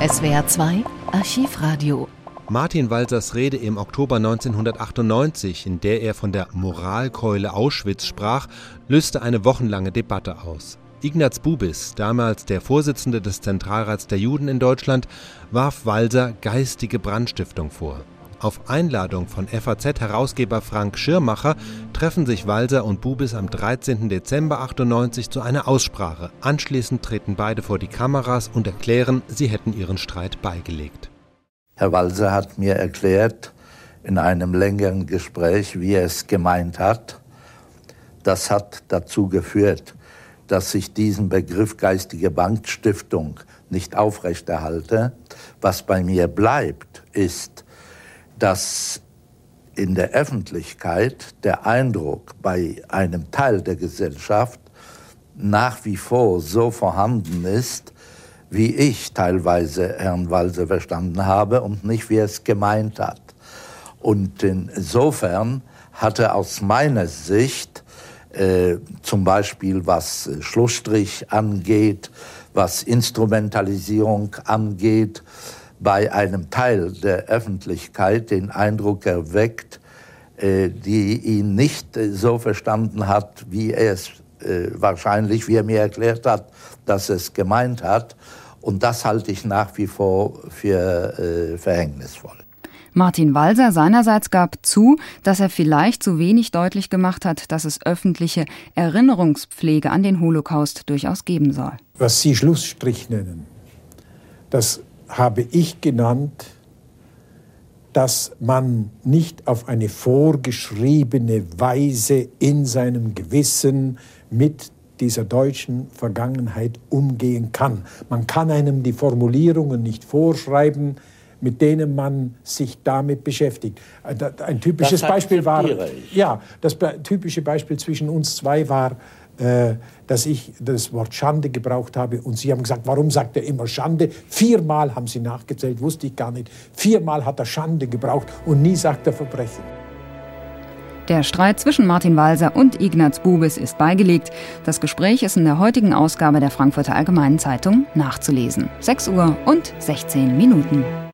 SWR 2 Archivradio. Martin Walsers Rede im Oktober 1998, in der er von der Moralkeule Auschwitz sprach, löste eine wochenlange Debatte aus. Ignaz Bubis, damals der Vorsitzende des Zentralrats der Juden in Deutschland, warf Walser geistige Brandstiftung vor. Auf Einladung von FAZ-Herausgeber Frank Schirmacher treffen sich Walser und Bubis am 13. Dezember 98 zu einer Aussprache. Anschließend treten beide vor die Kameras und erklären, sie hätten ihren Streit beigelegt. Herr Walser hat mir erklärt in einem längeren Gespräch, wie er es gemeint hat. Das hat dazu geführt, dass ich diesen Begriff geistige Bankstiftung nicht aufrechterhalte. Was bei mir bleibt, ist, dass in der Öffentlichkeit der Eindruck bei einem Teil der Gesellschaft nach wie vor so vorhanden ist, wie ich teilweise Herrn Walser verstanden habe und nicht wie er es gemeint hat. Und insofern hatte aus meiner Sicht äh, zum Beispiel was Schlussstrich angeht, was Instrumentalisierung angeht, bei einem Teil der Öffentlichkeit den Eindruck erweckt, äh, die ihn nicht äh, so verstanden hat, wie er es äh, wahrscheinlich, wie er mir erklärt hat, dass es gemeint hat. Und das halte ich nach wie vor für verhängnisvoll. Martin Walser seinerseits gab zu, dass er vielleicht zu wenig deutlich gemacht hat, dass es öffentliche Erinnerungspflege an den Holocaust durchaus geben soll. Was Sie Schlussstrich nennen, das habe ich genannt, dass man nicht auf eine vorgeschriebene Weise in seinem Gewissen mit dieser deutschen Vergangenheit umgehen kann. Man kann einem die Formulierungen nicht vorschreiben, mit denen man sich damit beschäftigt. Ein typisches Beispiel war, ja, das typische Beispiel zwischen uns zwei war äh, dass ich das Wort Schande gebraucht habe. Und Sie haben gesagt, warum sagt er immer Schande? Viermal haben Sie nachgezählt, wusste ich gar nicht. Viermal hat er Schande gebraucht und nie sagt er Verbrechen. Der Streit zwischen Martin Walser und Ignaz Bubis ist beigelegt. Das Gespräch ist in der heutigen Ausgabe der Frankfurter Allgemeinen Zeitung nachzulesen. 6 Uhr und 16 Minuten.